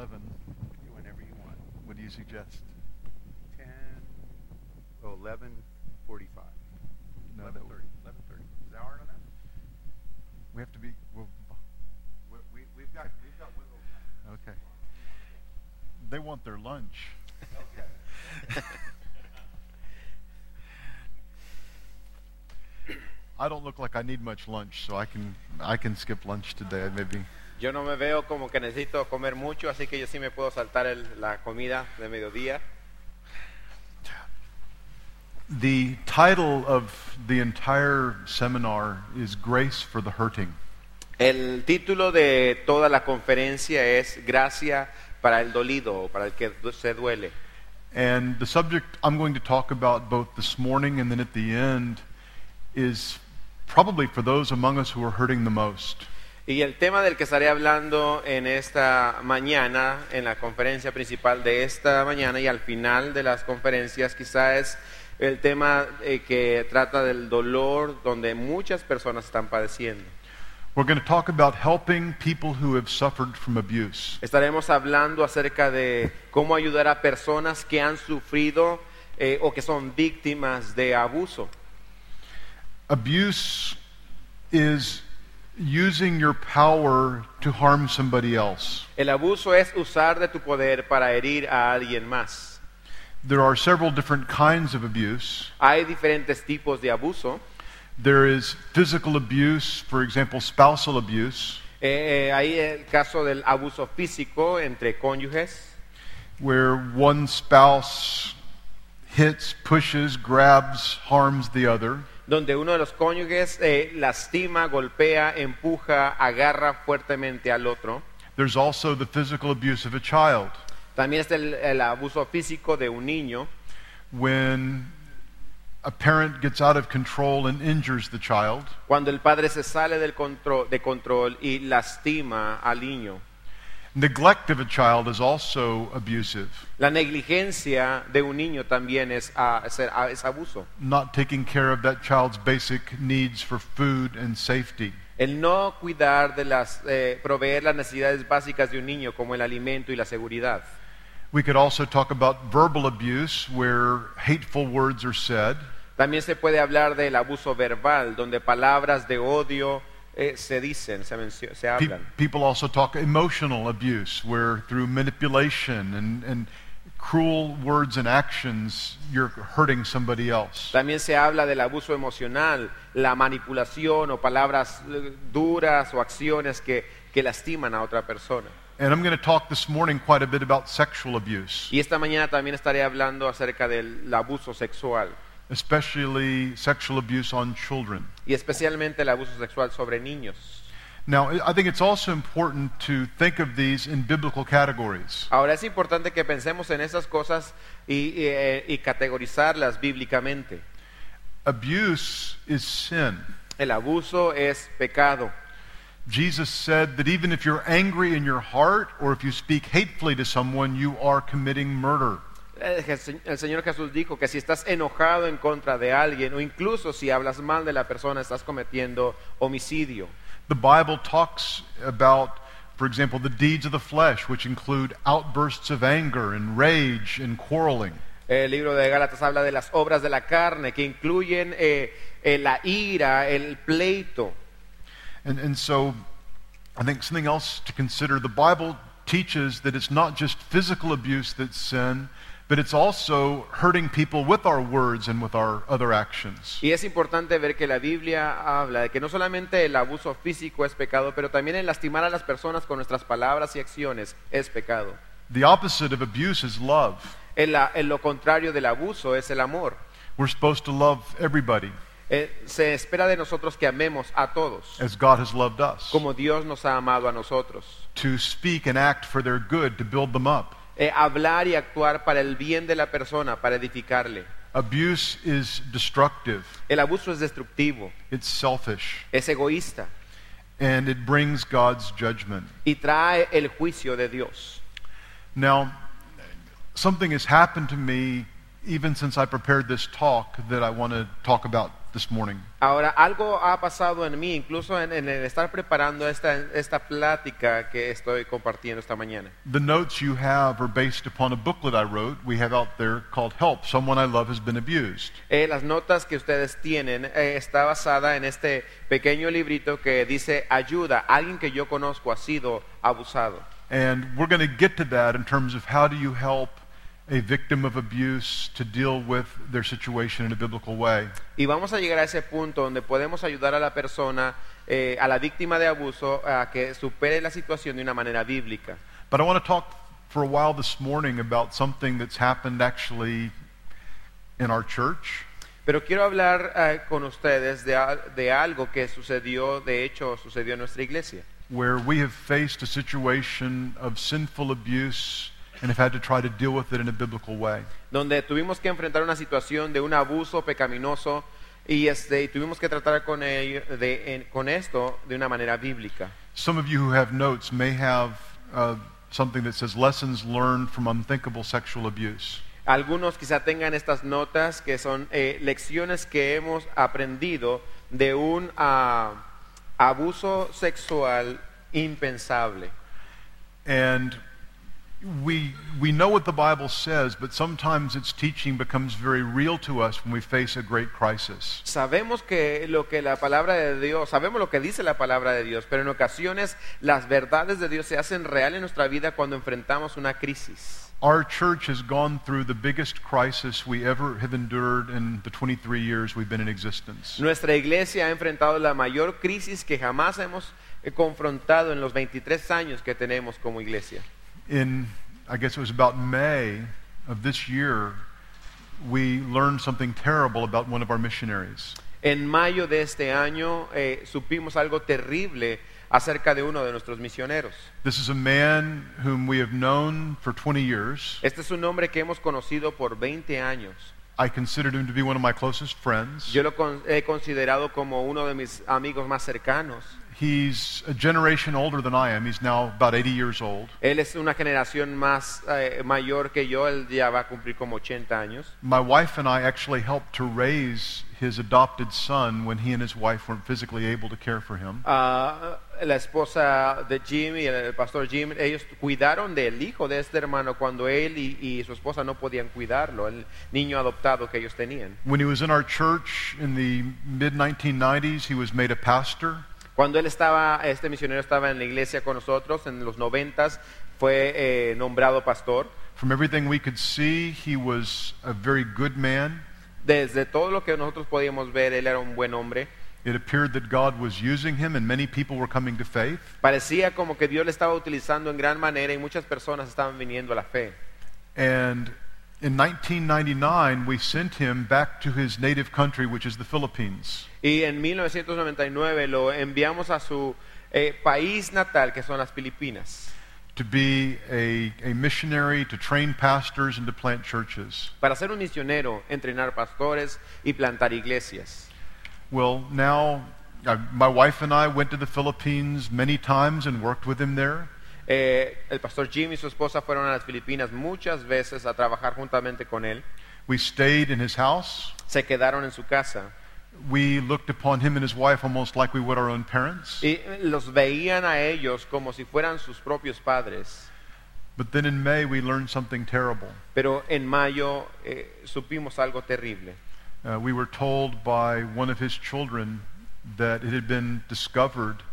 11. Whenever you want. What do you suggest? 10, oh, 11:45. No, 11:30. that would- 11:30. Is that hard on that? we have to be. Well, We, we, we've got, we've got wiggle room. okay. They want their lunch. I don't look like I need much lunch, so I can I can skip lunch today. Maybe. Yo no me veo como que necesito comer mucho, así que yo sí me puedo saltar el- la comida de mediodía. The title of the entire seminar is Grace for the Hurting. El título de toda la conferencia es Gracia para el dolido para el que se duele. And the subject I'm going to talk about both this morning and then at the end is probably for those among us who are hurting the most. Y el tema del que estaré hablando en esta mañana, en la conferencia principal de esta mañana y al final de las conferencias, quizá es el tema eh, que trata del dolor donde muchas personas están padeciendo. We're going to talk about helping people who have suffered from abuse. Estaremos hablando acerca de cómo ayudar a personas que han sufrido eh, o que son víctimas de abuso. Abuse is using your power to harm somebody else. El abuso es usar de tu poder para herir a alguien más. There are several different kinds of abuse. Hay diferentes tipos de abuso. There is physical abuse, for example, spousal abuse, Eh, eh, hay el caso del abuso físico entre cónyuges, where one spouse hits, pushes, grabs, harms the other. Donde uno de los cónyuges eh, lastima, golpea, empuja, agarra fuertemente al otro. There's also the physical abuse of a child, También está el, el abuso físico de un niño, when a parent gets out of control and injures the child. cuando el padre se sale del control, de control y lastima al niño. Neglect of a child is also abusive. La negligencia de un niño también es, es- ah, es abuso. Not taking care of that child's basic needs for food and safety. El no cuidar de las, eh, proveer las necesidades básicas de un niño como el alimento y la seguridad. We could also talk about verbal abuse, where hateful words are said. También se puede hablar del abuso verbal, donde palabras de odio eh, se dicen, se, mencio- se Pe- hablan. people also talk emotional abuse, where through manipulation and, and cruel words and actions, you're hurting somebody else. También se habla del abuso emocional, la manipulación o palabras eh, duras o acciones que, que lastiman a otra persona. And I'm going to talk this morning quite a bit about sexual abuse, Y esta mañana también estaré hablando acerca del abuso sexual especially sexual abuse on children. y especialmente el abuso sexual sobre niños. Now, I think it's also important to think of these in biblical categories. Ahora es importante que pensemos en esas cosas y, y, eh, y categorizarlas bíblicamente. Abuse is sin. El abuso es pecado. Jesus said that even if you're angry in your heart or if you speak hatefully to someone, you are committing murder. El Je- el Señor Jesús dijo que si estás enojado en contra de alguien o incluso si hablas mal de la persona estás cometiendo homicidio. The Bible talks about, for example, the deeds of the flesh, which include outbursts of anger and rage and quarreling. El libro de Gálatas habla de las obras de la carne que incluyen eh, eh, la ira, el pleito. And, and so I think something else to consider the Bible teaches that it's not just physical abuse that's sin, but it's also hurting people with our words and with our other actions. Y es importante ver que la Biblia habla de que no solamente el abuso físico es pecado, pero también el lastimar a las personas con nuestras palabras y acciones es pecado. The opposite of abuse is love. En, la- en lo contrario del abuso es el amor. We're supposed to love everybody Eh, se espera de nosotros que amemos a todos, as God has loved us, como Dios nos ha amado a nosotros. to speak and act for their good, to build them up. Eh, hablar y actuar para el bien de la persona, para edificarle. Abuse is destructive, El abuso es destructivo, it's selfish, es egoísta and it brings God's judgment. y trae el juicio de Dios. Now, something has happened to me even since I prepared this talk that I want to talk about this morning. Ahora, algo ha pasado en mí, incluso en, en el estar preparando esta, esta plática que estoy compartiendo esta mañana. The notes you have are based upon a booklet I wrote we have out there called Help Someone I Love Has Been Abused. Eh, las notas que ustedes tienen eh, está basada en este pequeño librito que dice ayuda, alguien que yo conozco ha sido abusado. And we're going to get to that in terms of how do you help a victim of abuse to deal with their situation in a biblical way. Y vamos a llegar a ese punto donde podemos ayudar a la persona, eh, a la víctima de abuso, a que supere la situación de una manera bíblica. But I want to talk for a while this morning about something that's happened actually in our church. Pero quiero hablar eh, con ustedes de, de algo que sucedió, de hecho sucedió en nuestra iglesia, where we have faced a situation of sinful abuse and have had to try to deal with it in a biblical way. donde tuvimos que enfrentar una situación de un abuso pecaminoso y, este, y tuvimos que tratar con, ello- de- en- con esto de una manera bíblica. Some of you who have notes may have uh, something that says lessons learned from unthinkable sexual abuse. Algunos quizá tengan estas notas que son eh, lecciones que hemos aprendido de un ah, abuso sexual impensable. And we, we know what the Bible says, but sometimes its teaching becomes very real to us when we face a great crisis. Sabemos que lo que la palabra de Dios, sabemos lo que dice la palabra de Dios, pero en ocasiones las verdades de Dios se hacen real en nuestra vida cuando enfrentamos una crisis. Our church has gone through the biggest crisis we ever have endured in the 23 years we've been in existence. Nuestra iglesia ha enfrentado la mayor crisis que jamás hemos eh, confrontado en los 23 años que tenemos como iglesia. In I guess it was about May of this year, we learned something terrible about one of our missionaries. En mayo de este año eh, supimos algo terrible acerca de uno de nuestros misioneros. This is a man whom we have known for 20 years. Este es un hombre que hemos conocido por 20 años. I considered him to be one of my closest friends. Yo lo con- he considerado como uno de mis amigos más cercanos. He's a generation older than I am. He's now about 80 years old. Él es una generación más eh, mayor que yo, él ya va a cumplir como 80 años. My wife and I actually helped to raise his adopted son when he and his wife weren't physically able to care for him. Ah, la esposa de Jim y el pastor Jim, ellos cuidaron del hijo de este hermano cuando él y, y su esposa no podían cuidarlo, el niño adoptado que ellos tenían. When he was in our church in the mid 1990s, he was made a pastor. Cuando él estaba, este misionero estaba en la iglesia con nosotros en los noventas, fue eh, nombrado pastor. From everything we could see, he was a very good man. Desde todo lo que nosotros podíamos ver, él era un buen hombre. It appeared that God was using him, and many people were coming to faith. Parecía como que Dios le estaba utilizando en gran manera y muchas personas estaban viniendo a la fe. And in 1999, we sent him back to his native country, which is the Philippines. Y en 1999 lo enviamos a su eh, país natal, que son las Filipinas, to be a, a missionary, to train pastors, and to plant churches. para ser un misionero, entrenar pastores y plantar iglesias. Well, now uh, my wife and I went to the Philippines many times and worked with him there. Eh, el pastor Jim y su esposa fueron a las Filipinas muchas veces a trabajar juntamente con él. We stayed in his house. Se quedaron en su casa We looked upon him and his wife almost like we would our own parents. y los veían a ellos como si fueran sus propios padres. But then in May, we learned something terrible. Pero en mayo eh, supimos algo terrible. Uh, we were told by one of his children that it had been discovered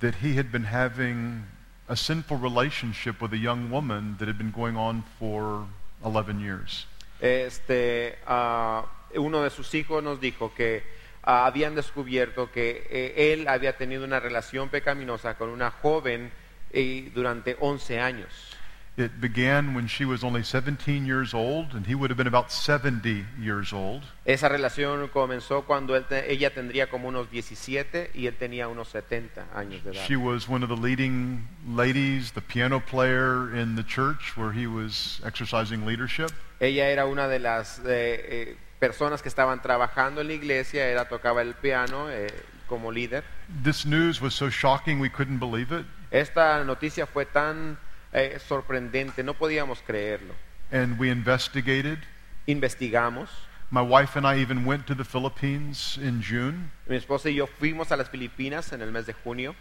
that he had been having a sinful relationship with a young woman that had been going on for 11 years. Este, ah, uno de sus hijos nos dijo que ah, habían descubierto que eh, él había tenido una relación pecaminosa con una joven eh, durante 11 años. It began when she was only 17 years old, and he would have been about 70 years old. Esa relación comenzó cuando él te- ella tendría como unos 17 y él tenía unos 70 años de edad. She was one of the leading ladies, the piano player in the church where he was exercising leadership. Ella era una de las eh, eh, personas que estaban trabajando en la iglesia, era tocaba el piano eh, como líder. This news was so shocking we couldn't believe it. Esta noticia fue tan eh, sorprendente, no podíamos creerlo. And we investigated. Investigamos, My wife and I even went to the Philippines in June, Mi esposa y yo fuimos a las Filipinas en el mes de junio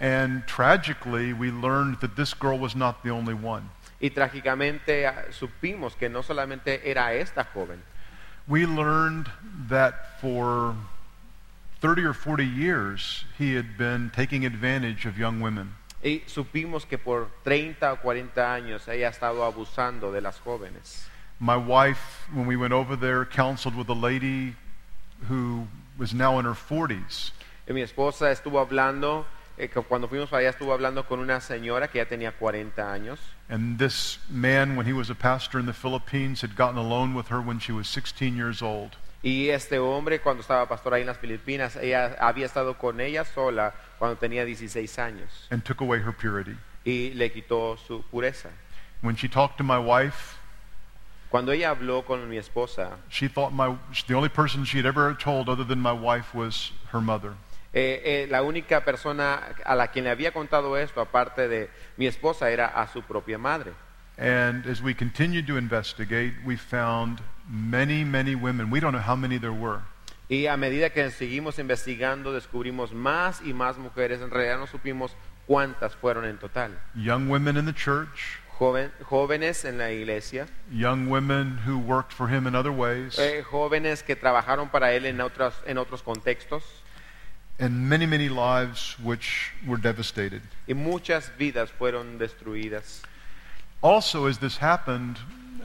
and tragically, we learned that this girl was not the only one. y trágicamente ah, supimos que no solamente era esta joven, We learned that for 30 or 40 years, he had been taking advantage of young women. Y supimos que por 30 o 40 años ella ha estado abusando de las jóvenes. My wife, when we went over there, counseled with a lady who was now in her 40s. Y mi esposa estuvo hablando, eh, que cuando fuimos para allá estuvo hablando con una señora que ya tenía 40 años. And this man, when he was a pastor in the Philippines, had gotten alone with her when she was 16 years old. Y este hombre, cuando estaba pastor ahí en las Filipinas, ella había estado con ella sola cuando tenía 16 años and took away her purity. y le quitó su pureza. When she talked to my wife, Cuando ella habló con mi esposa, she thought my the only person she had ever told other than my wife was her mother. eh, eh, la única persona a la quien le había contado esto, aparte de mi esposa, era a su propia madre. And as we continued to investigate, we found many, many women. We don't know how many there were. Y a medida que seguimos investigando, descubrimos más y más mujeres. En realidad no supimos cuántas fueron en total. Young women in the church, Joven- jóvenes en la iglesia, young women who worked for him in other ways, eh, jóvenes que trabajaron para él en otros contextos and many, many lives which were devastated. y muchas vidas fueron destruidas. Also, as this happened,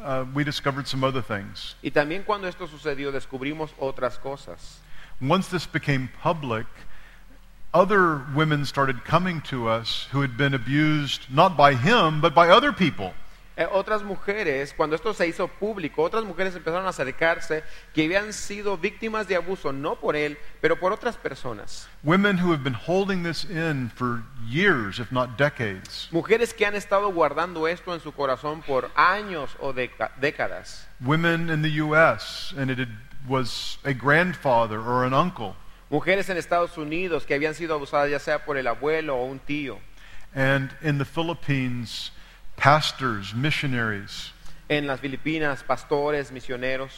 uh, we discovered some other things. Y también cuando esto sucedió descubrimos otras cosas. Once this became public, other women started coming to us who had been abused not by him, but by other people. Eh, otras mujeres, cuando esto se hizo público, otras mujeres empezaron a acercarse que habían sido víctimas de abuso, no por él, pero por otras personas. Women who have been holding this in for years, if not decades. Mujeres que han estado guardando esto en su corazón por años o décadas. Women in the U.S., and it was a grandfather or an uncle. Mujeres en Estados Unidos que habían sido abusadas ya sea por el abuelo o un tío. And in the Philippines, pastors, missionaries. En las Filipinas, pastores, misioneros.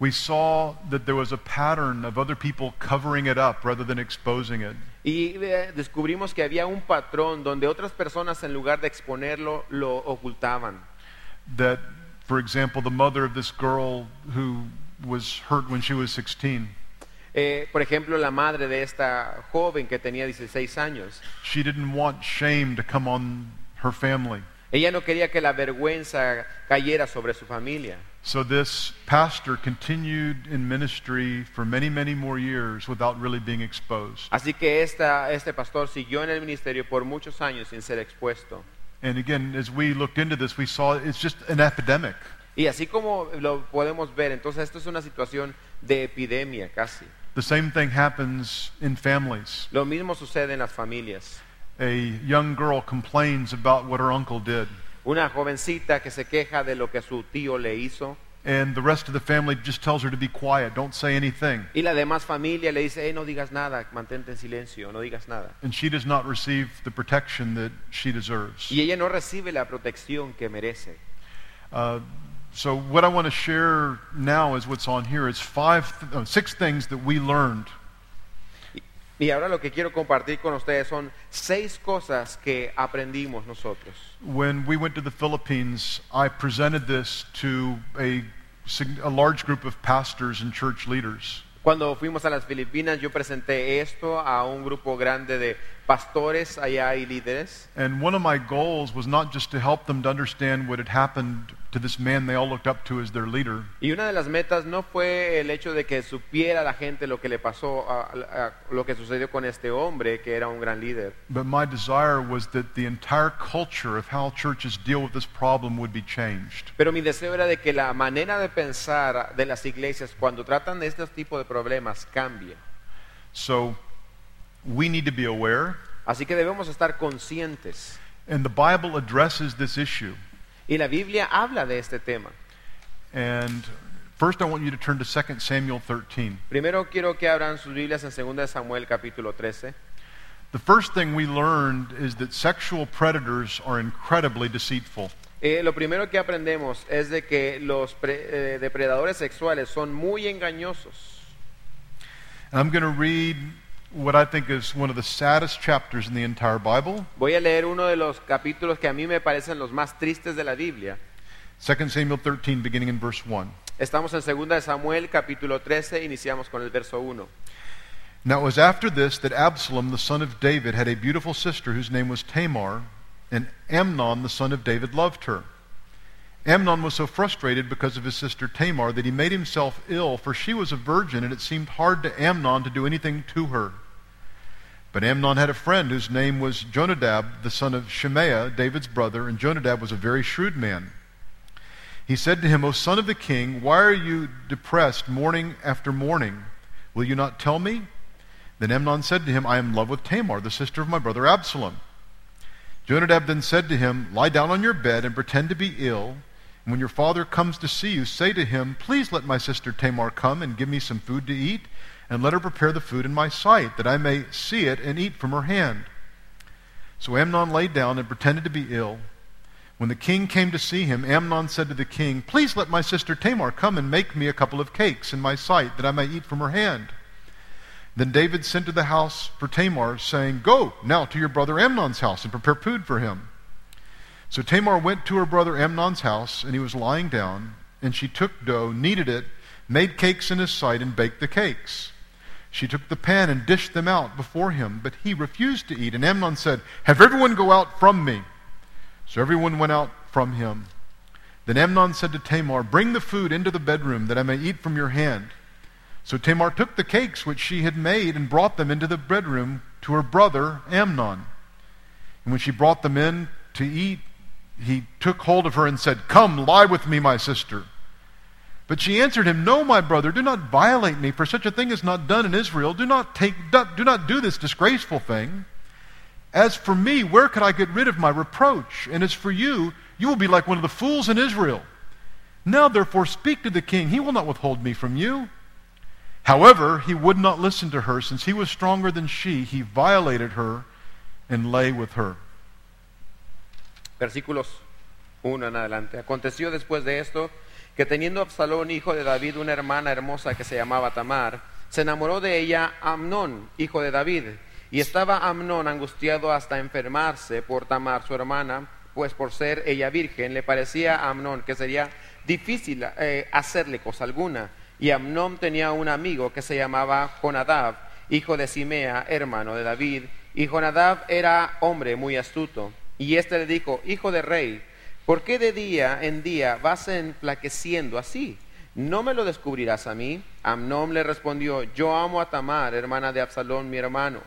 We saw that there was a pattern of other people covering it up rather than exposing it. Y eh, descubrimos que había un patrón donde otras personas en lugar de exponerlo lo ocultaban. That, for example, the mother of this girl who was hurt when she was 16, Eh, por ejemplo, la madre de esta joven que tenía 16 años. she didn't want shame to come on her family. Ella no quería que la vergüenza cayera sobre su familia. So this pastor continued in ministry for many, many more years without really being exposed. Así que esta, este pastor siguió en el ministerio por muchos años sin ser expuesto. And again, as we looked into this, we saw it's just an epidemic. Y así como lo podemos ver, entonces esto es una situación de epidemia casi. The same thing happens in families. Lo mismo sucede en las familias. A young girl complains about what her uncle did, Una jovencita que se queja de lo que su tío le hizo and the rest of the family just tells her to be quiet, don't say anything. y la demás familia le dice, "Eh, no digas nada, mantente en silencio, no digas nada. And she does not receive the protection that she deserves. Y ella no recibe la protección que merece. Uh, so what I want to share now is what's on here. It's five, uh, six things that we learned Y ahora lo que quiero compartir con ustedes son seis cosas que aprendimos nosotros. When we went to the Philippines, I presented this to a, large group of pastors and church leaders. Cuando fuimos a las Filipinas, yo presenté esto a un grupo grande de pastores allá y líderes. And one of my goals was not just to help them to understand what had happened to this man they all looked up to as their leader, Y una de las metas no fue el hecho de que supiera la gente lo que le pasó, a, a- a lo que sucedió con este hombre, que era un gran líder. but my desire was that the entire culture of how churches deal with this problem would be changed. Pero mi deseo era de que la manera de pensar de las iglesias cuando tratan de este tipo de problemas cambie. So we need to be aware, Así que debemos estar conscientes. and the Bible addresses this issue. Y la Biblia habla de este tema. And first, I want you to turn to 2 Samuel 13. Primero quiero que abran sus Biblias en 2 de Samuel capítulo 13. The first thing we learned is that sexual predators are incredibly deceitful. Eh, lo primero que aprendemos es de que los pre- eh, depredadores sexuales son muy engañosos. And I'm going to read what I think is one of the saddest chapters in the entire Bible, Voy a leer uno de los capítulos que a mí me parecen los más tristes de la Biblia. 2 Samuel 13, beginning in verse 1. Estamos en 2 de Samuel capítulo 13, iniciamos con el verso 1. Now it was after this that Absalom, the son of David, had a beautiful sister whose name was Tamar, and Amnon, the son of David, loved her. Amnon was so frustrated because of his sister Tamar that he made himself ill, for she was a virgin, and it seemed hard to Amnon to do anything to her. But Amnon had a friend whose name was Jonadab, the son of Shemaiah, David's brother, and Jonadab was a very shrewd man. He said to him, O son of the king, why are you depressed morning after morning? Will you not tell me? Then Amnon said to him, I am in love with Tamar, the sister of my brother Absalom. Jonadab then said to him, Lie down on your bed and pretend to be ill. When your father comes to see you, say to him, Please let my sister Tamar come and give me some food to eat, and let her prepare the food in my sight, that I may see it and eat from her hand. So Amnon lay down and pretended to be ill. When the king came to see him, Amnon said to the king, Please let my sister Tamar come and make me a couple of cakes in my sight, that I may eat from her hand. Then David sent to the house for Tamar, saying, Go now to your brother Amnon's house and prepare food for him. So Tamar went to her brother Amnon's house, and he was lying down, and she took dough, kneaded it, made cakes in his sight, and baked the cakes. She took the pan and dished them out before him, but he refused to eat. And Amnon said, Have everyone go out from me. So everyone went out from him. Then Amnon said to Tamar, Bring the food into the bedroom, that I may eat from your hand. So Tamar took the cakes which she had made and brought them into the bedroom to her brother Amnon. And when she brought them in to eat, he took hold of her and said, Come, lie with me, my sister. But she answered him, No, my brother, do not violate me, for such a thing is not done in Israel. Do not take do not do this disgraceful thing. As for me, where could I get rid of my reproach? And as for you, you will be like one of the fools in Israel. Now therefore speak to the king, he will not withhold me from you. However, he would not listen to her, since he was stronger than she, he violated her and lay with her. Versículos 1 en adelante. Aconteció después de esto que teniendo Absalón, hijo de David, una hermana hermosa que se llamaba Tamar, se enamoró de ella Amnón, hijo de David. Y estaba Amnón angustiado hasta enfermarse por Tamar, su hermana, pues por ser ella virgen, le parecía a Amnón que sería difícil eh, hacerle cosa alguna. Y Amnón tenía un amigo que se llamaba Jonadab, hijo de Simea, hermano de David. Y Jonadab era hombre muy astuto. Y éste le dijo, hijo de rey, ¿por qué de día en día vas enflaqueciendo así? ¿No me lo descubrirás a mí? Amnón le respondió, yo amo a Tamar, hermana de Absalón, mi hermano.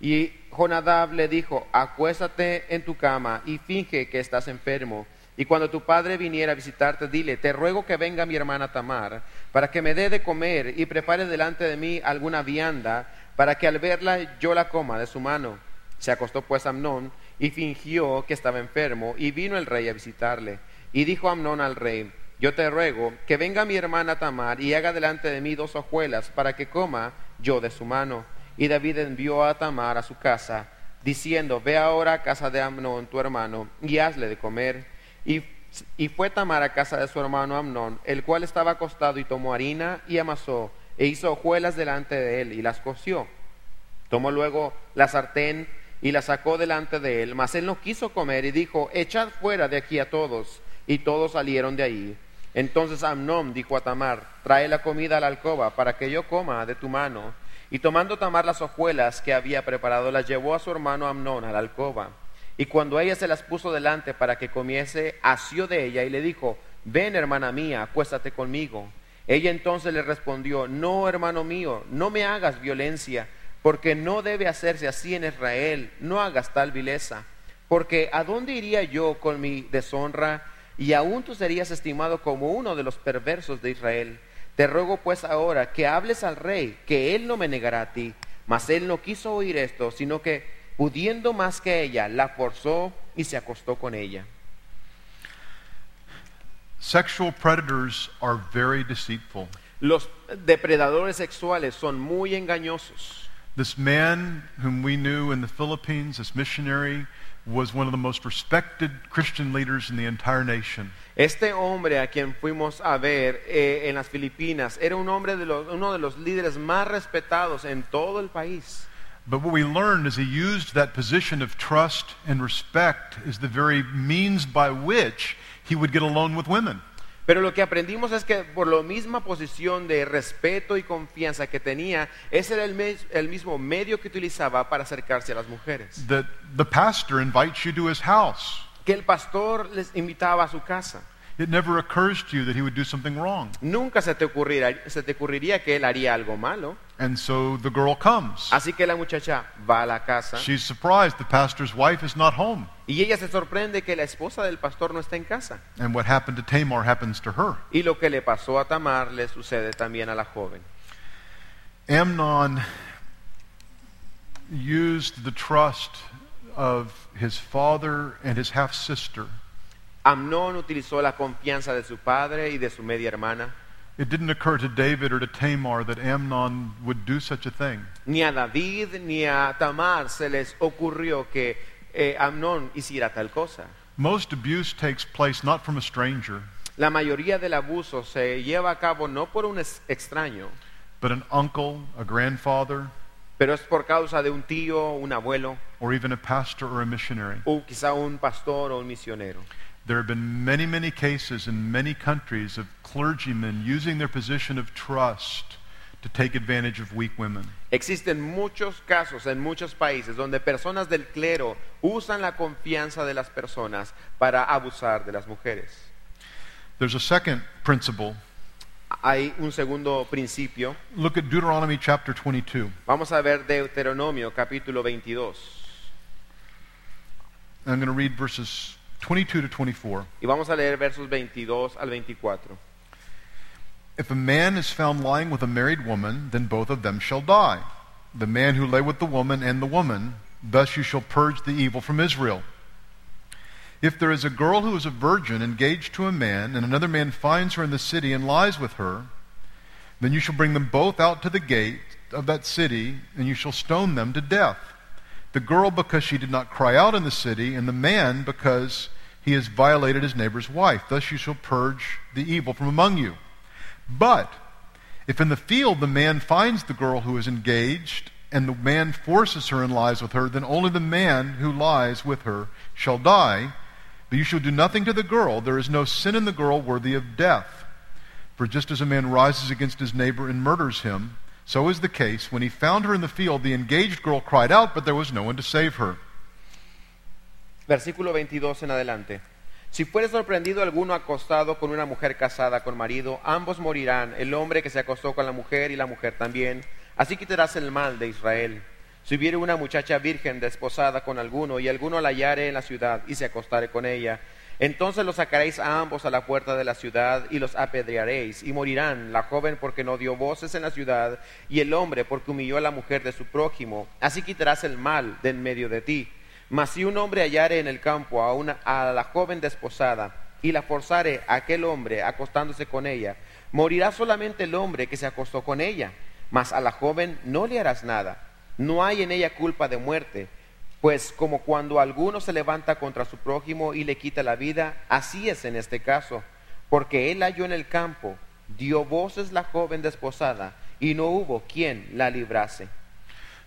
Y Jonadab le dijo, acuéstate en tu cama y finge que estás enfermo. Y cuando tu padre viniera a visitarte, dile, te ruego que venga mi hermana Tamar, para que me dé de comer y prepare delante de mí alguna vianda, para que al verla yo la coma de su mano. Se acostó pues Amnón y fingió que estaba enfermo, y vino el rey a visitarle. Y dijo Amnón al rey, yo te ruego que venga mi hermana Tamar y haga delante de mí dos hojuelas, para que coma yo de su mano. Y David envió a Tamar a su casa, diciendo, ve ahora a casa de Amnón, tu hermano, y hazle de comer. Y, y fue Tamar a casa de su hermano Amnón, el cual estaba acostado, y tomó harina y amasó, e hizo hojuelas delante de él, y las coció. Tomó luego la sartén y la sacó delante de él, mas él no quiso comer y dijo, echad fuera de aquí a todos. Y todos salieron de ahí. Entonces Amnón dijo a Tamar, trae la comida a la alcoba para que yo coma de tu mano. Y tomando Tamar las hojuelas que había preparado, las llevó a su hermano Amnón a la alcoba. Y cuando ella se las puso delante para que comiese, asió de ella y le dijo, ven hermana mía, acuéstate conmigo. Ella entonces le respondió, no hermano mío, no me hagas violencia porque no debe hacerse así en Israel, no hagas tal vileza, porque ¿a dónde iría yo con mi deshonra? Y aún tú serías estimado como uno de los perversos de Israel. Te ruego pues ahora que hables al rey, que él no me negará a ti. Mas él no quiso oír esto, sino que, pudiendo más que ella, la forzó y se acostó con ella. Sexual predators are very deceitful. Los depredadores sexuales son muy engañosos. This man whom we knew in the Philippines, this missionary, was one of the most respected Christian leaders in the entire nation. Este hombre a quien fuimos a ver eh, en las Filipinas era un hombre de los, uno de los líderes más respetados en todo el país. But what we learned is he used that position of trust and respect as the very means by which he would get alone with women. Pero lo que aprendimos es que por la misma posición de respeto y confianza que tenía, ese era el, mes- el mismo medio que utilizaba para acercarse a las mujeres. That the pastor invites you to his house. Que el pastor les invitaba a su casa. It never occurs to you that he would do something wrong. Nunca se te, ocurrirá, se te ocurriría que él haría algo malo. And so the girl comes. Así que la muchacha va a la casa She's surprised the pastor's wife is not home. Y ella se sorprende que la esposa del pastor no está en casa. And what happened to Tamar happens to her. Y lo que le pasó a Tamar le sucede también a la joven. Amnon used the trust of his father and his half sister. Amnón utilizó la confianza de su padre y de su media hermana. It didn't occur to David or to Tamar that Amnon would do such a thing. Ni a David ni a Tamar se les ocurrió que eh, Amnón hiciera tal cosa. Most abuse takes place not from a stranger, La mayoría del abuso se lleva a cabo no por un es- extraño, but an uncle, a grandfather, pero es por causa de un tío, un abuelo, or even a pastor or a missionary. o quizá un pastor o un misionero. There have been many, many cases in many countries of clergymen using their position of trust to take advantage of weak women. Existen muchos casos en muchos países donde personas del clero usan la confianza de las personas para abusar de las mujeres. There's a second principle. Hay un segundo principio. Look at Deuteronomy chapter 22. Vamos a ver Deuteronomio capítulo 22 I'm going to read verses 22 to 24. y vamos a leer versos 22 al 24. If a man is found lying with a married woman, then both of them shall die. The man who lay with the woman and the woman, thus you shall purge the evil from Israel. If there is a girl who is a virgin engaged to a man, and another man finds her in the city and lies with her, then you shall bring them both out to the gate of that city, and you shall stone them to death. The girl because she did not cry out in the city, and the man because he has violated his neighbor's wife. Thus you shall purge the evil from among you. But if in the field the man finds the girl who is engaged, and the man forces her and lies with her, then only the man who lies with her shall die. But you shall do nothing to the girl. There is no sin in the girl worthy of death. For just as a man rises against his neighbor and murders him, so is the case. When he found her in the field, the engaged girl cried out, but there was no one to save her. Versículo 22 en adelante. Si fuere sorprendido alguno acostado con una mujer casada con marido, ambos morirán, el hombre que se acostó con la mujer y la mujer también. Así quitarás el mal de Israel. Si hubiere una muchacha virgen desposada con alguno y alguno la hallare en la ciudad y se acostare con ella, entonces los sacaréis a ambos a la puerta de la ciudad y los apedrearéis y morirán, la joven porque no dio voces en la ciudad y el hombre porque humilló a la mujer de su prójimo. Así quitarás el mal de en medio de ti. Mas si un hombre hallare en el campo a, una, a la joven desposada y la forzare a aquel hombre acostándose con ella, morirá solamente el hombre que se acostó con ella, mas a la joven no le harás nada. No hay en ella culpa de muerte, pues como cuando alguno se levanta contra su prójimo y le quita la vida, así es en este caso, porque él halló en el campo, dio voces la joven desposada, y no hubo quien la librase.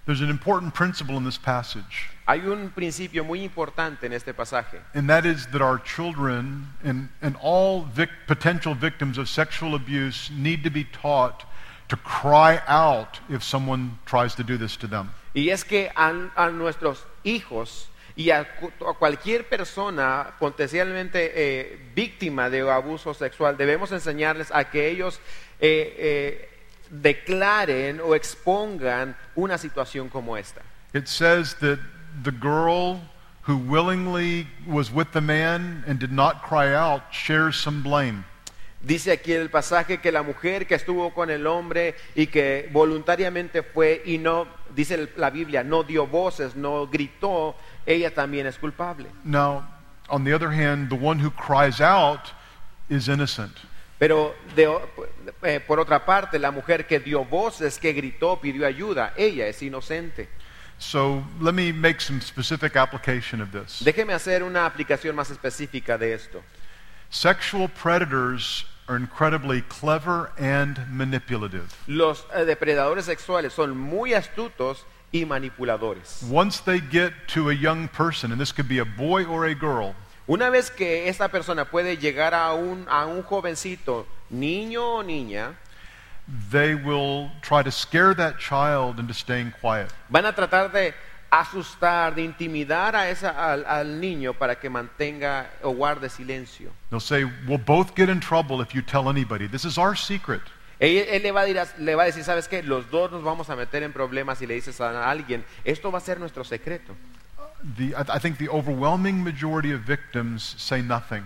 There's an important principle in this passage, Hay un principio muy importante en este pasaje, and that is that our children and, and all vic- potential victims of sexual abuse need to be taught to cry out if someone tries to do this to them. y es que a, a nuestros hijos y a, cualquier persona potencialmente eh, víctima de abuso sexual, debemos enseñarles a que ellos eh, eh, declaren o expongan una situación como esta. It says that the girl who willingly was with the man and did not cry out shares some blame. Dice aquí el pasaje que la mujer que estuvo con el hombre y que voluntariamente fue y no, dice la Biblia, no dio voces, no gritó, ella también es culpable. Now, on the other hand, the one who cries out is innocent. Pero de eh, por otra parte, la mujer que dio voces, que gritó, pidió ayuda, ella es inocente. So let me make some specific application of this. Déjeme hacer una aplicación más específica de esto. Sexual predators are incredibly clever and manipulative. Los eh, depredadores sexuales son muy astutos y manipuladores. Once they get to a young person, and this could be a boy or a girl, Una vez que esta persona puede llegar a un, a un jovencito, niño o niña, they will try to scare that child into staying quiet. van a tratar de asustar, de intimidar a esa, al, al niño para que mantenga o guarde silencio. They'll say, We'll both get in trouble if you tell anybody. This is our secret. Él, él le, va a dir- le va a decir, ¿sabes qué? Los dos nos vamos a meter en problemas si le dices a alguien, esto va a ser nuestro secreto. The, I, I think the overwhelming majority of victims say nothing.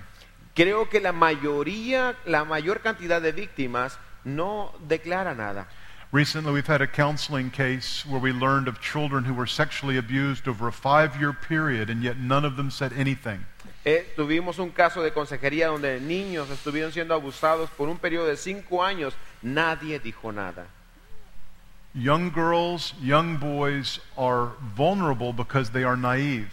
Creo que la mayoría, la mayor cantidad de víctimas no declara nada. Recently, we've had a counseling case where we learned of children who were sexually abused over a five year period, and yet none of them said anything. Eh, tuvimos un caso de consejería donde niños estuvieron siendo abusados por un periodo de cinco años. Nadie dijo nada. Young girls, young boys are vulnerable because they are naive.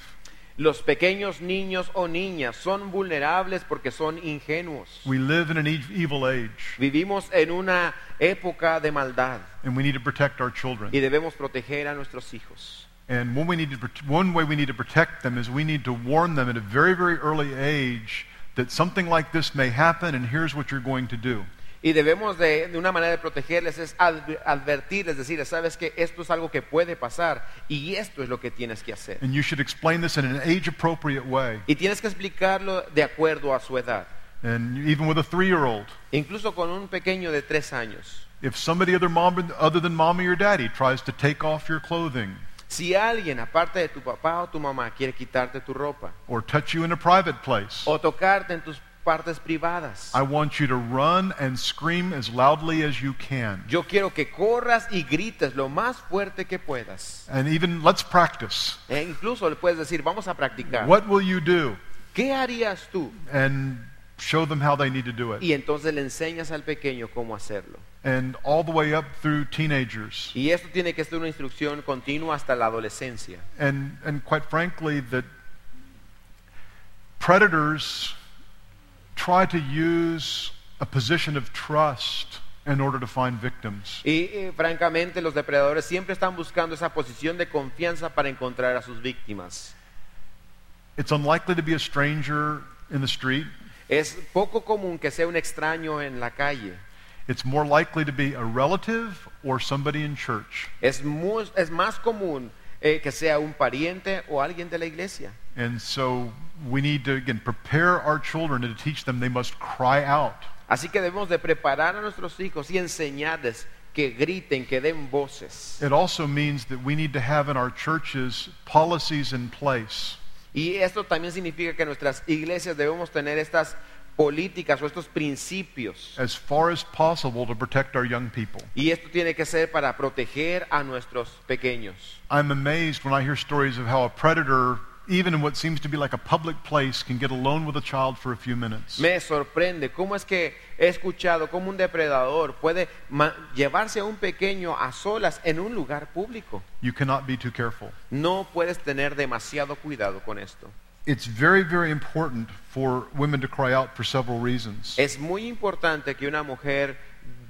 Los pequeños niños o niñas son vulnerables porque son ingenuos. We live in an evil age, Vivimos en una época de maldad and we need to protect our children. y debemos proteger a nuestros hijos. And one, we need to, one way we need to protect them is we need to warn them at a very, very early age that something like this may happen, and here's what you're going to do. Y debemos de, de una manera de protegerles es adv- advertirles, decirles, sabes que esto es algo que puede pasar y esto es lo que tienes que hacer. And you should explain this in an age appropriate way. Y tienes que explicarlo de acuerdo a su edad. And even with a three year old, Incluso con un pequeño de tres años. if somebody other, mom, other than mommy or daddy tries to take off your clothing Si alguien, aparte de tu papá o tu mamá, quiere quitarte tu ropa or touch you in a private place, o tocarte en tus partes privadas, I want you to run and scream as loudly as you can. yo quiero que corras y grites lo más fuerte que puedas. And even let's practice. E incluso le puedes decir, vamos a practicar. What will you do? ¿Qué harías tú? And show them how they need to do it. Y entonces le enseñas al pequeño cómo hacerlo. And all the way up through teenagers. Y esto tiene que ser una instrucción continua hasta la adolescencia. And, and quite frankly, that predators try to use a position of trust in order to find victims. Y eh, francamente los depredadores siempre están buscando esa posición de confianza para encontrar a sus víctimas. It's unlikely to be a stranger in the street. Es poco común que sea un extraño en la calle. It's more likely to be a relative or somebody in church. Es, mu- es más común eh, que sea un pariente o alguien de la iglesia. And so we need to, again, prepare our children to teach them they must cry out. Así que debemos de preparar a nuestros hijos y enseñarles que griten, que den voces. It also means that we need to have in our churches policies in place Y esto también significa que nuestras iglesias debemos tener estas políticas o estos principios. as far as possible to protect our young people. Y esto tiene que ser para proteger a nuestros pequeños. I'm amazed when I hear stories of how a predator, even in what seems to be like a public place, can get alone with a child for a few minutes. Me sorprende cómo es que he escuchado cómo un depredador puede ma- llevarse a un pequeño a solas en un lugar público. You cannot be too careful. No puedes tener demasiado cuidado con esto. It's very, very important for women to cry out for several reasons. Es muy importante que una mujer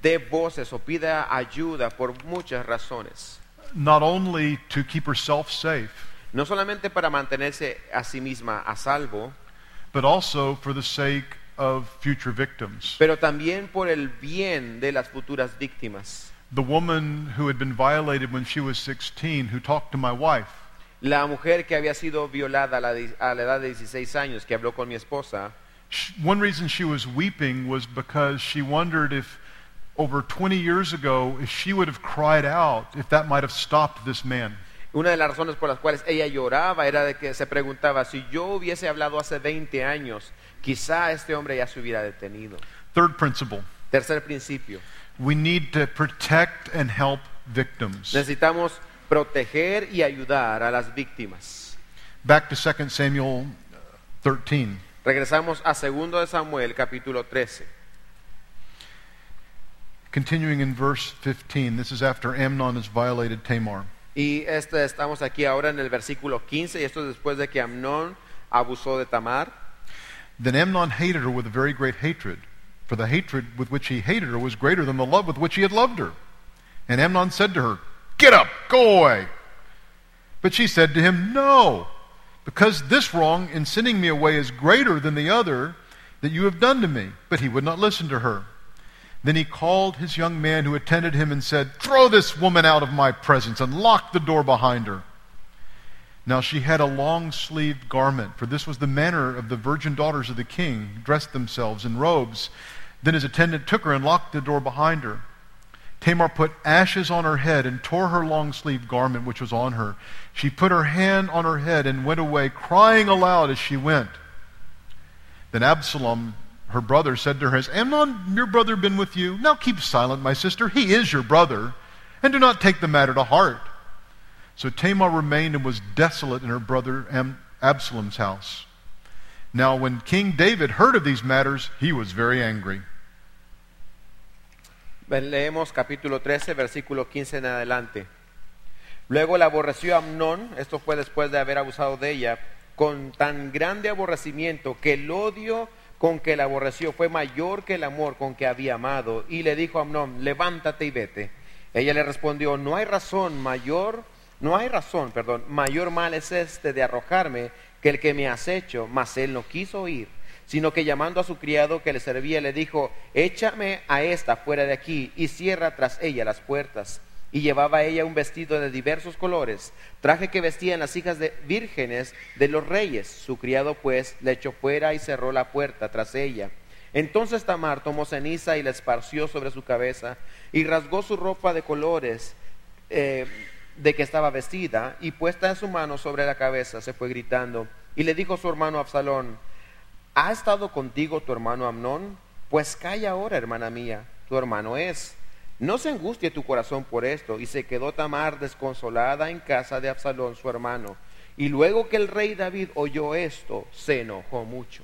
dé voces o pida ayuda por muchas razones. Not only to keep herself safe, No solamente para mantenerse a sí misma a salvo, but also for the sake of future victims. pero también por el bien de las futuras víctimas. The woman who had been violated when she was 16, who talked to my wife, La mujer que había sido violada a la, a la edad de 16 años, que habló con mi esposa, one reason she was weeping was because she wondered if over 20 years ago, if she would have cried out, if that might have stopped this man. una de las razones por las cuales ella lloraba era de que se preguntaba, si yo hubiese hablado hace 20 años, quizá este hombre ya se hubiera detenido. Third principle Tercer principio, we need to protect and help victims. necesitamos proteger y ayudar a las víctimas. Back to 2 Samuel uh, 13. Regresamos a 2 de Samuel capítulo 13. Continuing in verse 15, this is after Amnon has violated Tamar. Y este, estamos aquí ahora en el versículo 15 y esto es después de que Amnón abusó de Tamar. Then Amnon hated her with a very great hatred, for the hatred with which he hated her was greater than the love with which he had loved her. And Amnon said to her, Get up, go away. But she said to him, No, because this wrong in sending me away is greater than the other that you have done to me. But he would not listen to her. Then he called his young man who attended him and said, Throw this woman out of my presence and lock the door behind her. Now she had a long sleeved garment, for this was the manner of the virgin daughters of the king, dressed themselves in robes. Then his attendant took her and locked the door behind her. Tamar put ashes on her head and tore her long sleeved garment which was on her. She put her hand on her head and went away, crying aloud as she went. Then Absalom, her brother, said to her, Has Amnon, your brother, been with you? Now keep silent, my sister. He is your brother. And do not take the matter to heart. So Tamar remained and was desolate in her brother Absalom's house. Now, when King David heard of these matters, he was very angry. Leemos capítulo 13, versículo 15 en adelante. Luego la aborreció Amnón, esto fue después de haber abusado de ella, con tan grande aborrecimiento que el odio con que la aborreció fue mayor que el amor con que había amado. Y le dijo a Amnón, levántate y vete. Ella le respondió, no hay razón mayor, no hay razón, perdón, mayor mal es este de arrojarme que el que me has hecho, mas él no quiso ir sino que llamando a su criado que le servía le dijo, échame a esta fuera de aquí y cierra tras ella las puertas. Y llevaba ella un vestido de diversos colores, traje que vestían las hijas de vírgenes de los reyes. Su criado pues le echó fuera y cerró la puerta tras ella. Entonces Tamar tomó ceniza y la esparció sobre su cabeza y rasgó su ropa de colores eh, de que estaba vestida y puesta en su mano sobre la cabeza se fue gritando. Y le dijo a su hermano Absalón, ¿Ha estado contigo tu hermano Amnón? Pues calla ahora, hermana mía, tu hermano es. No se angustie tu corazón por esto. Y se quedó Tamar desconsolada en casa de Absalón, su hermano. Y luego que el rey David oyó esto, se enojó mucho.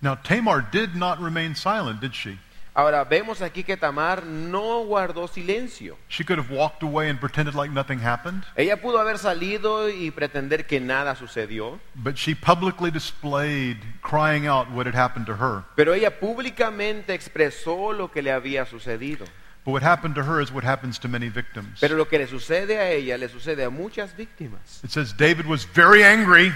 Now, Tamar did not remain silent, did she? Ahora vemos aquí que Tamar no guardó silencio. She could have walked away and pretended like nothing happened, Ella pudo haber salido y pretender que nada sucedió, but she publicly displayed crying out what had happened to her. pero ella públicamente expresó lo que le había sucedido. But what happened to her is what happens to many victims. Pero lo que le sucede a ella le sucede a muchas víctimas. It says David was very angry.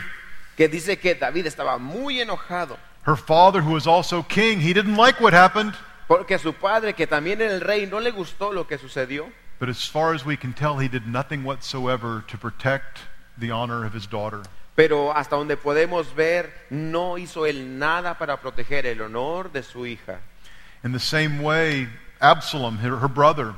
Que dice que David estaba muy enojado Her father, who was also king, he didn't like what happened. Porque a su padre, que también era el rey, no le gustó lo que sucedió. But as far as we can tell, he did nothing whatsoever to protect the honor of his daughter. Pero hasta donde podemos ver, no hizo él nada para proteger el honor de su hija. In the same way, Absalom, her, her brother,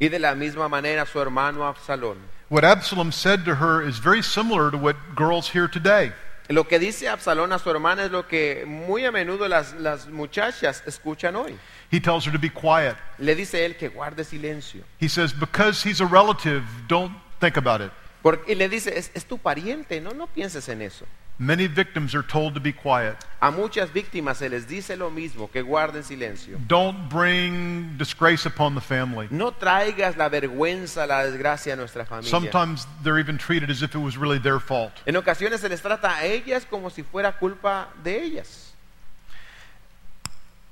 Y de la misma manera su hermano Absalón. what Absalom said to her is very similar to what girls hear today. Lo que dice Absalón a su hermana es lo que muy a menudo las, las muchachas escuchan hoy. He tells her to be quiet. Le dice él que guarde silencio. He says, because he's a relative, don't think about it. Porque, y le dice, es, es tu pariente, no, no pienses en eso. Many victims are told to be quiet. A muchas víctimas se les dice lo mismo, que guarden silencio. Don't bring disgrace upon the family. No traigas la vergüenza, la desgracia a nuestra familia. Sometimes they're even treated as if it was really their fault. En ocasiones se les trata a ellas como si fuera culpa de ellas.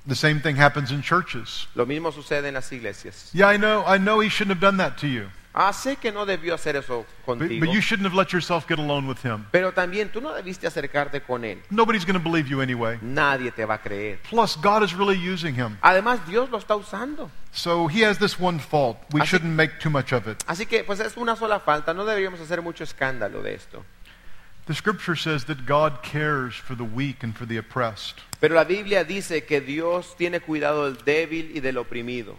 The same thing happens in churches. Lo mismo sucede en las iglesias. Yeah, I know, I know he shouldn't have done that to you. Sé que no debió hacer eso But, but you shouldn't have let yourself get alone with him. pero también tú no debiste acercarte con él. Nobody's going to believe you anyway. Nadie te va a creer. Plus, God is really using him. Además, Dios lo está usando. So he has this one fault. We Así- shouldn't make too much of it. Así que, pues es una sola falta. No deberíamos hacer mucho escándalo de esto. The scripture says that God cares for the weak and for the oppressed. Pero la Biblia dice que Dios tiene cuidado del débil y del oprimido.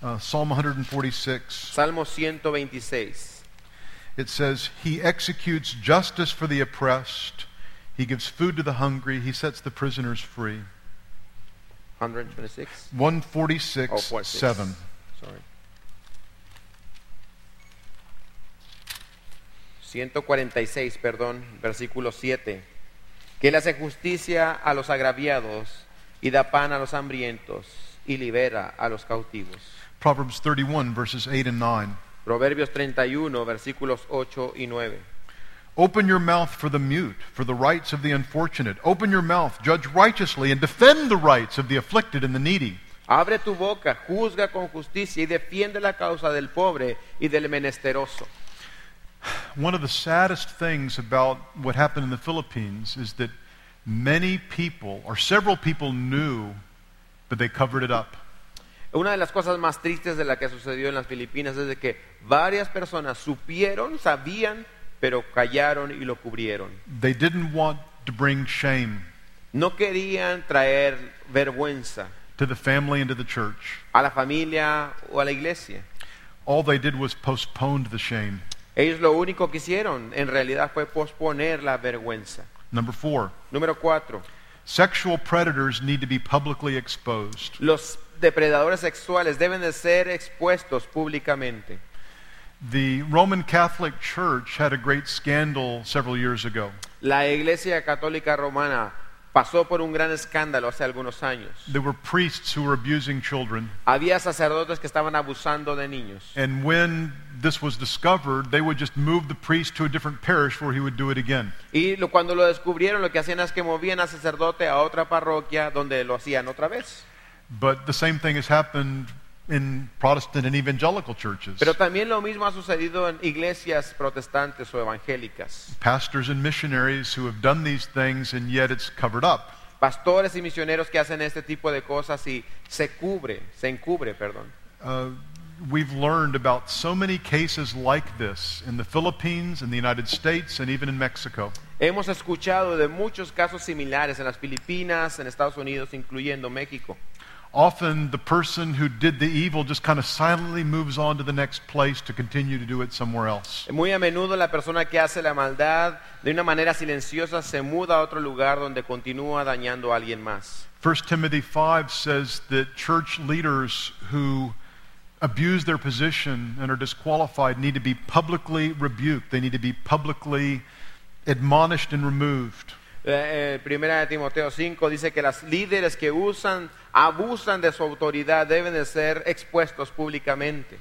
Uh, Psalm 146, Salmo 126. it says, He executes justice for the oppressed. He gives food to the hungry. He sets the prisoners free. 126. 146, Oh, 46. 7. Sorry. 146, perdón, versículo 7. Que él hace justicia a los agraviados y da pan a los hambrientos y libera a los cautivos. Proverbs 31, verses 8 and 9. Proverbios 31, versículos 8 y 9. Open your mouth for the mute, for the rights of the unfortunate. Open your mouth, judge righteously, and defend the rights of the afflicted and the needy. Abre tu boca, juzga con justicia y defiende la causa del pobre y del menesteroso. One of the saddest things about what happened in the Philippines is that many people, or several people, knew, but they covered it up. Una de las cosas más tristes de la que sucedió en las Filipinas es de que varias personas supieron, sabían, pero callaron y lo cubrieron. They didn't want to bring shame No querían traer vergüenza to the family and to the church. a la familia o a la iglesia. All they did was postpone the shame. Ellos lo único que hicieron en realidad fue posponer la vergüenza. Number four, Número cuatro, sexual predators need to be publicly exposed. los depredadores sexuales deben de ser expuestos públicamente. The Roman Catholic Church had a great scandal several years ago. La Iglesia Católica Romana pasó por un gran escándalo hace algunos años. There were priests who were abusing children, Había sacerdotes que estaban abusando de niños. and when this was discovered, they would just move the priest to a different parish where he would do it again. Y lo- cuando lo descubrieron, lo que hacían es que movían al sacerdote a otra parroquia donde lo hacían otra vez. But the same thing has happened in Protestant and evangelical churches. Pero también lo mismo ha sucedido en iglesias protestantes o evangélicas. Pastors and missionaries who have done these things, and yet it's covered up. Pastores y misioneros que hacen este tipo de cosas y se cubre, se encubre, perdón. Uh, we've learned about so many cases like this in the Philippines, in the United States, and even in Mexico. Hemos escuchado de muchos casos similares en las Filipinas, en Estados Unidos, incluyendo México. Often the person who did the evil just kind of silently moves on to the next place to continue to do it somewhere else. Muy a menudo la persona que hace la maldad de una manera silenciosa se muda a otro lugar donde continúa dañando a alguien más. 1 Timothy 5 says that church leaders who abuse their position and are disqualified need to be publicly rebuked. They need to be publicly admonished and removed. Eh, eh, Primera de Timoteo 5 dice que las líderes que usan, abusan de su autoridad deben de ser expuestos públicamente.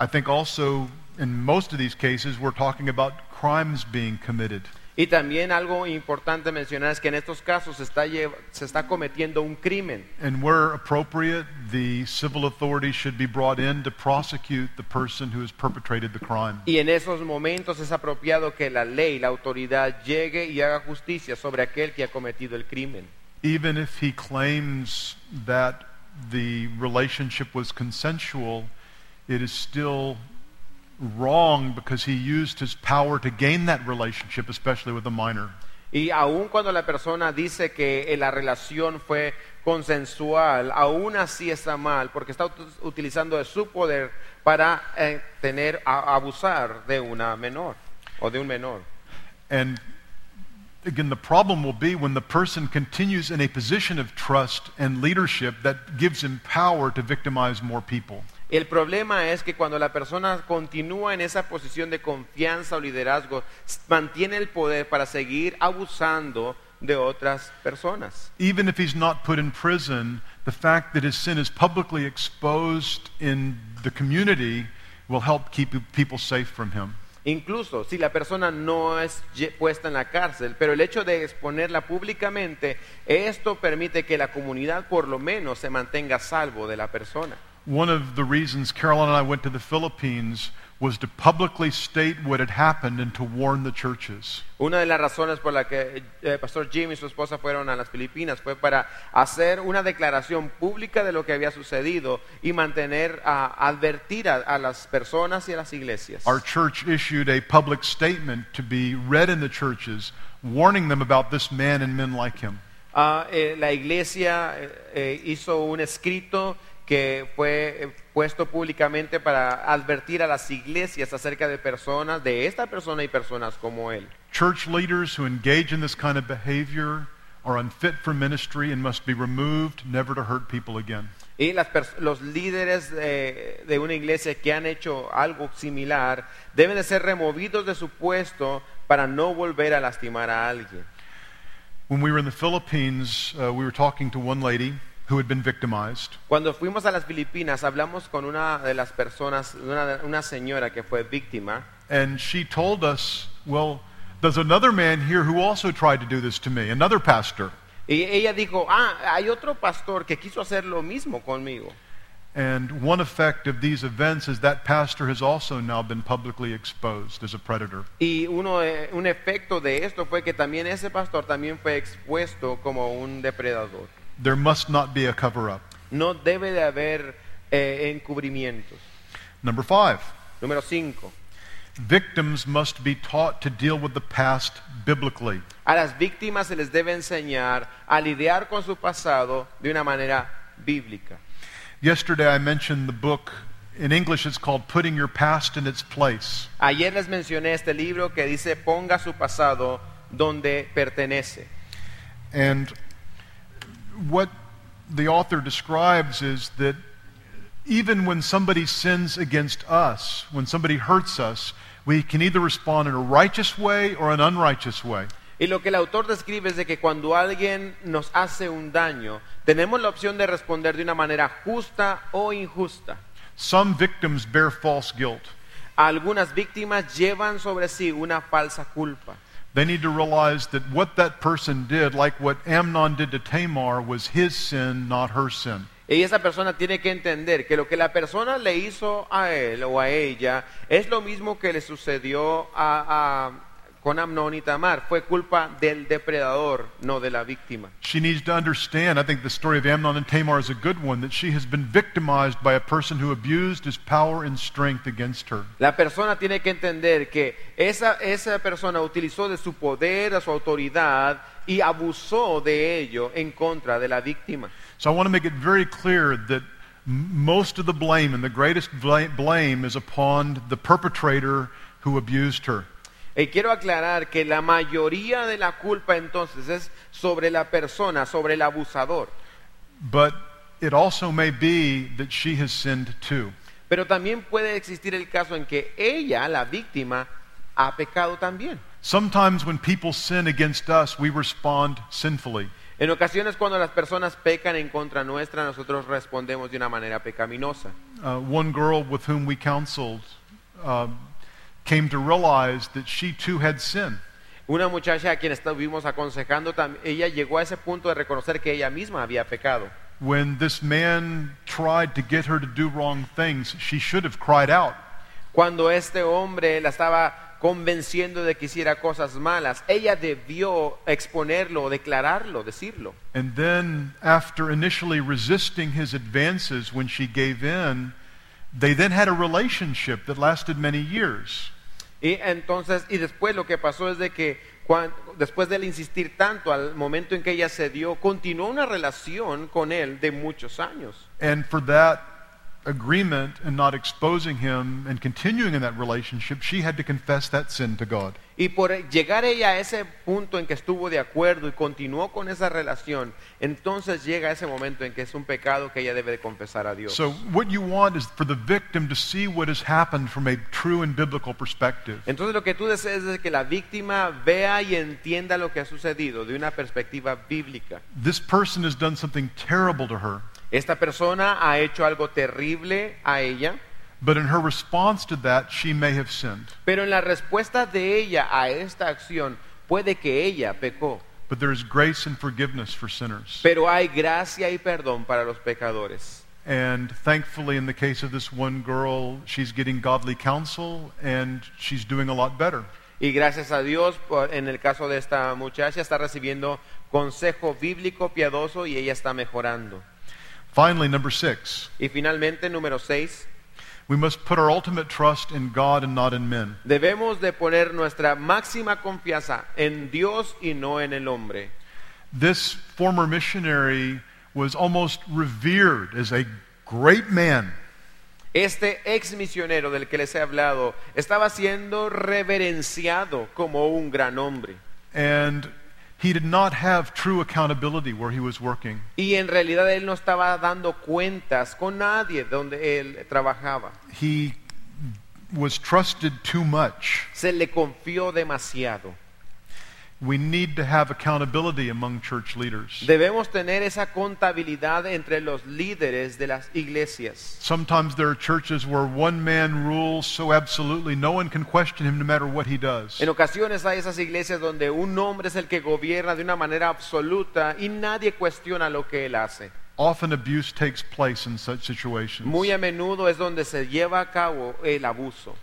I think also in most of these cases we're talking about crimes being committed. Y también algo importante mencionar es que en estos casos se está, se está cometiendo un crimen. And where appropriate, the civil authorities should be brought in to prosecute the person who has perpetrated the crime. Y en esos momentos es apropiado que la ley, la autoridad llegue y haga justicia sobre aquel que ha cometido el crimen. Even if he claims that the relationship was consensual, it is still wrong because he used his power to gain that relationship, especially with a minor. Y aun cuando la persona dice que la relación fue consensual, aún así está mal porque está utilizando de su poder para eh, tener a- abusar de una menor o de un menor. And again, the problem will be when the person continues in a position of trust and leadership that gives him power to victimize more people. El problema es que cuando la persona continúa en esa posición de confianza o liderazgo, mantiene el poder para seguir abusando de otras personas. Even if he's not put in prison, the fact that his sin is publicly exposed in the community will help keep people safe from him. Incluso si la persona no es puesta en la cárcel, pero el hecho de exponerla públicamente, esto permite que la comunidad por lo menos se mantenga salvo de la persona. One of the reasons Carolyn and I went to the Philippines was to publicly state what had happened and to warn the churches. Una de las razones por la que eh, Pastor Jim y su esposa fueron a las Filipinas fue para hacer una declaración pública de lo que había sucedido y mantener, a advertir a, a las personas y a las iglesias. Our church issued a public statement to be read in the churches, warning them about this man and men like him. Ah, eh, la iglesia eh, eh, hizo un escrito que fue eh, puesto públicamente para advertir a las iglesias acerca de personas, de esta persona y personas como él. Church leaders who engage in this kind of behavior are unfit for ministry and must be removed, never to hurt people again. Y las los líderes de, de una iglesia que han hecho algo similar deben de ser removidos de su puesto para no volver a lastimar a alguien. When we were in the Philippines, uh, we were talking to one lady who had been victimized. Cuando fuimos a las Filipinas, hablamos con una de las personas, una, una señora que fue víctima, And she told us, well, there's another man here who also tried to do this to me, another pastor. y ella dijo, ah, hay otro pastor que quiso hacer lo mismo conmigo. And one effect of these events is that pastor has also now been publicly exposed as a predator. Y uno, de- un efecto de esto fue que también ese pastor también fue expuesto como un depredador. There must not be a cover up. No debe de haber eh, encubrimientos. Number five, Número 5. victims must be taught to deal with the past biblically. A las víctimas se les debe enseñar a lidiar con su pasado de una manera bíblica. Yesterday I mentioned the book, in English it's called Putting Your Past in Its Place. Ayer les mencioné este libro que dice ponga su pasado donde pertenece. And what the author describes is that even when somebody sins against us, when somebody hurts us, we can either respond in a righteous way or an unrighteous way. Y lo que el autor describe es de que cuando alguien nos hace un daño, tenemos la opción de responder de una manera justa o injusta. Some victims bear false guilt. Algunas víctimas llevan sobre sí una falsa culpa. They need to realize that what that person did, like what Amnon did to Tamar, was his sin, not her sin. Y esa persona tiene que entender que lo que la persona le hizo a él o a ella es lo mismo que le sucedió a, con Amnón y Tamar. Fue culpa del depredador, no de la víctima. She needs to understand, I think the story of Amnon and Tamar is a good one, that she has been victimized by a person who abused his power and strength against her. La persona tiene que entender que esa, esa persona utilizó de su poder, de su autoridad y abusó de ello en contra de la víctima. So I want to make it very clear that most of the blame and the greatest blame is upon the perpetrator who abused her. Y quiero aclarar que la mayoría de la culpa entonces es sobre la persona, sobre el abusador. But it also may be that she has sinned too. Pero también puede existir el caso en que ella, la víctima, ha pecado también. Sometimes when people sin against us, we respond sinfully. En ocasiones cuando las personas pecan en contra nuestra, nosotros respondemos de una manera pecaminosa. Uh, one girl with whom we counseled um, came to realize that she too had sin. Una muchacha a quien estuvimos aconsejando, ella llegó a ese punto de reconocer que ella misma había pecado. When this man tried to get her to do wrong things, she should have cried out. Cuando este hombre la estaba convenciendo de que hiciera cosas malas, ella debió exponerlo, declararlo, decirlo. And then, after initially resisting his advances when she gave in, they then had a relationship that lasted many years. Y entonces, y después lo que pasó es de que cuan- después de él insistir tanto al momento en que ella cedió, continuó una relación con él de muchos años. And for that agreement and not exposing him and continuing in that relationship, she had to confess that sin to God. Y por llegar ella a ese punto en que estuvo de acuerdo y continuó con esa relación, entonces llega ese momento en que es un pecado que ella debe de confesar a Dios. So, what you want is for the victim to see what has happened from a true and biblical perspective. Entonces lo que tú deseas es que la víctima vea y entienda lo que ha sucedido de una perspectiva bíblica. This person has done something terrible to her, Esta persona ha hecho algo terrible a ella, but in her response to that, she may have sinned. pero en la respuesta de ella a esta acción puede que ella pecó, But there is grace and forgiveness for sinners. pero hay gracia y perdón para los pecadores. And thankfully, in the case of this one girl, she's getting godly counsel and she's doing a lot better. Y gracias a Dios, en el caso de esta muchacha, está recibiendo consejo bíblico piadoso y ella está mejorando. Finally, number six, Y finalmente, número 6, we must put our ultimate trust in God and not in men. debemos de poner nuestra máxima confianza en Dios y no en el hombre. This former missionary was almost revered as a great man. Este ex misionero del que les he hablado estaba siendo reverenciado como un gran hombre. And he did not have true accountability where he was working. Y en realidad él no estaba dando cuentas con nadie donde él trabajaba. He was trusted too much. Se le confió demasiado. We need to have accountability among church leaders. Debemos tener esa contabilidad entre los líderes de las iglesias. Sometimes there are churches where one man rules so absolutely no one can question him no matter what he does. En ocasiones hay esas iglesias donde un hombre es el que gobierna de una manera absoluta y nadie cuestiona lo que él hace. Often abuse takes place in such situations. Muy a menudo es donde se lleva a cabo el abuso.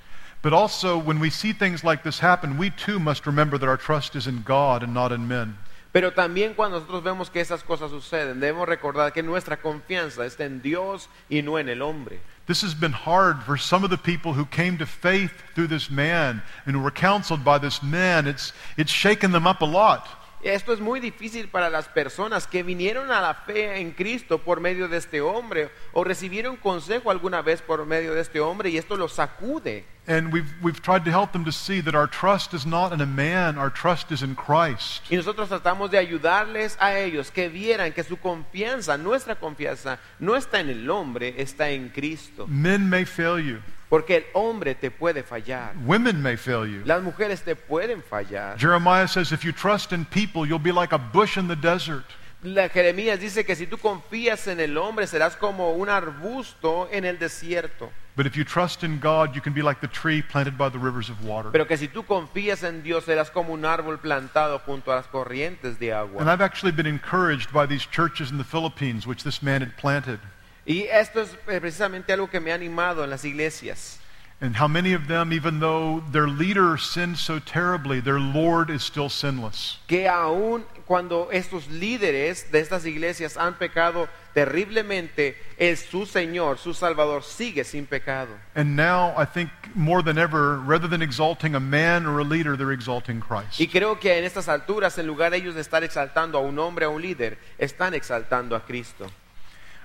But also, when we see things like this happen, we too must remember that our trust is in God and not in men. Pero también cuando nosotros vemos que esas cosas suceden, debemos recordar que nuestra confianza está en Dios y no en el hombre. This has been hard for some of the people who came to faith through this man and who were counseled by this man. It's, it's shaken them up a lot. Esto es muy difícil para las personas que vinieron a la fe en Cristo por medio de este hombre o recibieron consejo alguna vez por medio de este hombre y esto los sacude. And we've, we've tried to help them to see that our trust is not in a man, our trust is in Christ. Y nosotros tratamos de ayudarles a ellos que vieran que su confianza, nuestra confianza, no está en el hombre, está en Cristo. Men may fail you, Porque el hombre te puede fallar. women may fail you. Las mujeres te pueden fallar. Jeremiah says, if you trust in people, you'll be like a bush in the desert. La Jeremías dice que si tú confías en el hombre serás como un arbusto en el desierto. But if you trust in God, you can be like the tree planted by the rivers of water. Pero que si tú confías en Dios serás como un árbol plantado junto a las corrientes de agua. And. I've actually been encouraged by these churches in the Philippines, which this man had planted, Y esto es eh, precisamente algo que me ha animado en las iglesias. and how many of them, even though their leader sinned so terribly, their Lord is still sinless. Que aún cuando estos líderes de estas iglesias han pecado terriblemente, el, su Señor, su Salvador, sigue sin pecado. And now, I think more than ever, rather than exalting a man or a leader, they're exalting Christ. Y creo que en estas alturas, en lugar de ellos de estar exaltando a un hombre, a un líder, están exaltando a Cristo.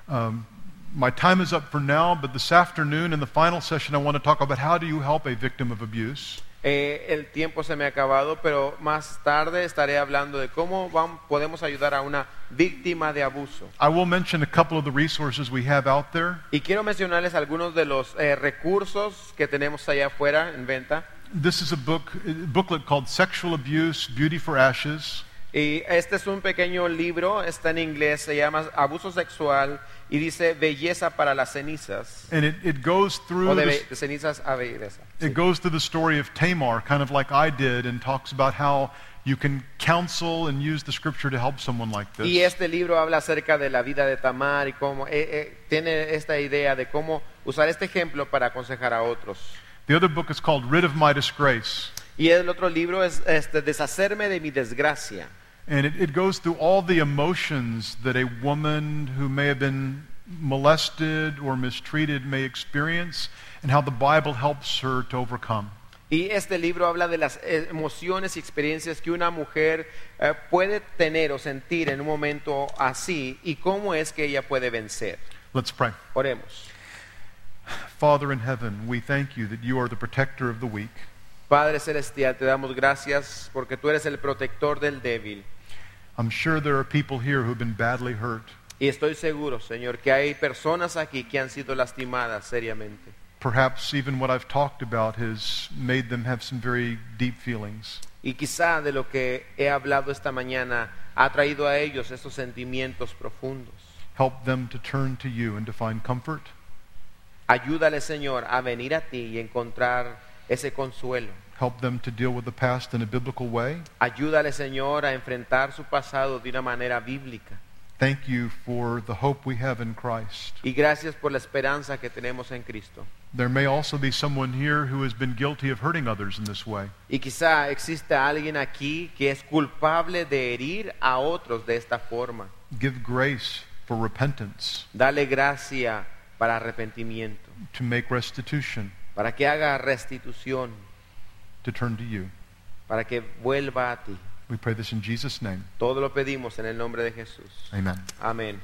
Um, my time is up for now, but this afternoon in the final session, I want to talk about how do you help a victim of abuse. Eh, el tiempo se me ha acabado, pero más tarde estaré hablando de cómo vam- podemos ayudar a una víctima de abuso. I will mention a couple of the resources we have out there. Y quiero mencionarles algunos de los eh, recursos que tenemos allá afuera en venta. This is a book, a booklet called Sexual Abuse, Beauty for Ashes. Y este es un pequeño libro, está en inglés, se llama Abuso Sexual y dice Belleza para las cenizas. And it, it goes through O de, the, de cenizas a belleza. sí. it goes through the story of Tamar, kind of like I did, and talks about how you can counsel and use the scripture to help someone like this. Y este libro habla acerca de la vida de Tamar y cómo eh, eh, tiene esta idea de cómo usar este ejemplo para aconsejar a otros. The other book is called Rid of My Disgrace. Y el otro libro es este, Deshacerme de mi desgracia. And it, it goes through all the emotions that a woman who may have been molested or mistreated may experience and how the Bible helps her to overcome. Y este libro habla de las emociones y experiencias que una mujer eh, puede tener o sentir en un momento así y cómo es que ella puede vencer. Let's pray. Oremos. Father in heaven, we thank you that you are the protector of the weak. Padre Celestial, te damos gracias porque tú eres el protector del débil. I'm sure there are people here who've been badly hurt. Y estoy seguro, Señor, que hay personas aquí que han sido lastimadas seriamente. Perhaps even what I've talked about has made them have some very deep feelings. Y quizá de lo que he hablado esta mañana ha traído a ellos estos sentimientos profundos. Help them to turn to you and to find comfort. Ayúdale, Señor, a venir a ti y encontrar ese consuelo. Help them to deal with the past in a biblical way. Ayúdale, Señor, a enfrentar su pasado de una manera bíblica. Thank you for the hope we have in Christ. Y gracias por la esperanza que tenemos en Cristo. There may also be someone here who has been guilty of hurting others in this way. Y quizá exista alguien aquí que es culpable de herir a otros de esta forma. Give grace for repentance, Dale gracia para arrepentimiento, to make restitution, para que haga restitución, to turn to you. para que vuelva a ti. We pray this in Jesus' name. Todo lo pedimos en el nombre de Jesús. Amen. Amén.